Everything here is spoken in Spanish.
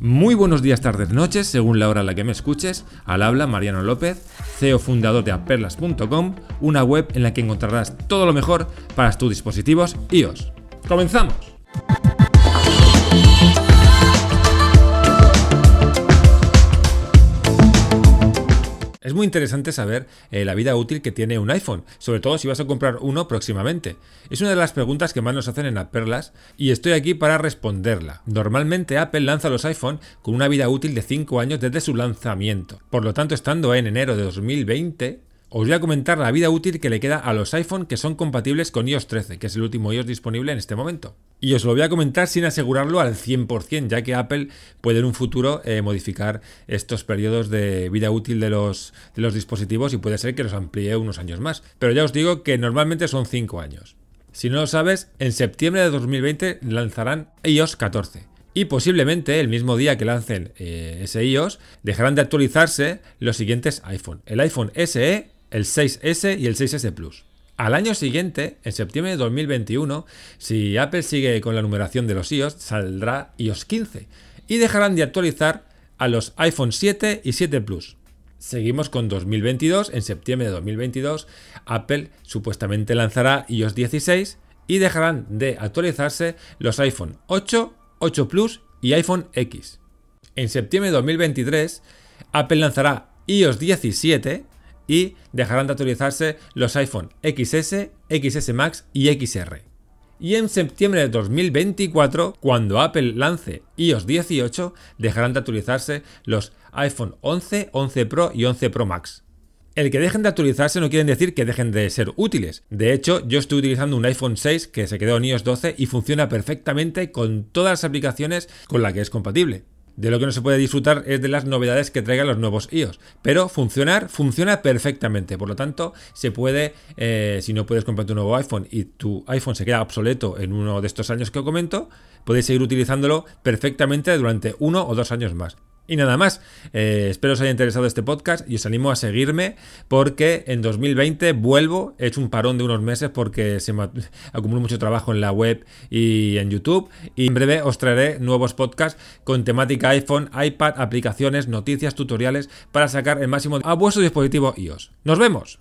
Muy buenos días, tardes, noches, según la hora en la que me escuches. Al habla Mariano López, CEO fundador de aperlas.com, una web en la que encontrarás todo lo mejor para tus dispositivos iOS. ¡Comenzamos! Es muy interesante saber eh, la vida útil que tiene un iPhone, sobre todo si vas a comprar uno próximamente. Es una de las preguntas que más nos hacen en Aperlas y estoy aquí para responderla. Normalmente Apple lanza los iPhone con una vida útil de 5 años desde su lanzamiento. Por lo tanto, estando en enero de 2020, os voy a comentar la vida útil que le queda a los iPhone que son compatibles con iOS 13, que es el último iOS disponible en este momento. Y os lo voy a comentar sin asegurarlo al 100%, ya que Apple puede en un futuro eh, modificar estos periodos de vida útil de los, dispositivos y puede ser que los amplíe unos años más. Pero ya os digo que normalmente son 5 años. Si no lo sabes, en septiembre de 2020 lanzarán iOS 14. Y posiblemente el mismo día que lancen eh, ese iOS, dejarán de actualizarse los siguientes iPhone. El iPhone SE, el 6S y el 6S Plus. Al año siguiente, en septiembre de 2021, si Apple sigue con la numeración de los iOS, saldrá iOS 15 y dejarán de actualizar a los iPhone 7 y 7 Plus. Seguimos con 2022, en septiembre de 2022, Apple supuestamente lanzará iOS 16 y dejarán de actualizarse los iPhone 8, 8 Plus y iPhone X. En septiembre de 2023, Apple lanzará iOS 17 y dejarán de actualizarse los iPhone XS, XS Max y XR. Y en septiembre de 2024, cuando Apple lance iOS 18, dejarán de actualizarse los iPhone 11, 11 Pro y 11 Pro Max. El que dejen de actualizarse no quiere decir que dejen de ser útiles. De hecho, yo estoy utilizando un iPhone 6 que se quedó en iOS 12 y funciona perfectamente con todas las aplicaciones con las que es compatible. De lo que no se puede disfrutar es de las novedades que traigan los nuevos iOS. Pero funcionar, funciona perfectamente. Por lo tanto, se puede, eh, si no puedes comprar tu nuevo iPhone y tu iPhone se queda obsoleto en uno de estos años que comento, podéis seguir utilizándolo perfectamente durante uno o dos años más. Y nada más, eh, espero os haya interesado este podcast y os animo a seguirme porque en 2020 vuelvo, he hecho un parón de unos meses porque se me acumuló mucho trabajo en la web y en YouTube y en breve os traeré nuevos podcasts con temática iPhone, iPad, aplicaciones, noticias, tutoriales para sacar el máximo a vuestro dispositivo iOS. ¡Nos vemos!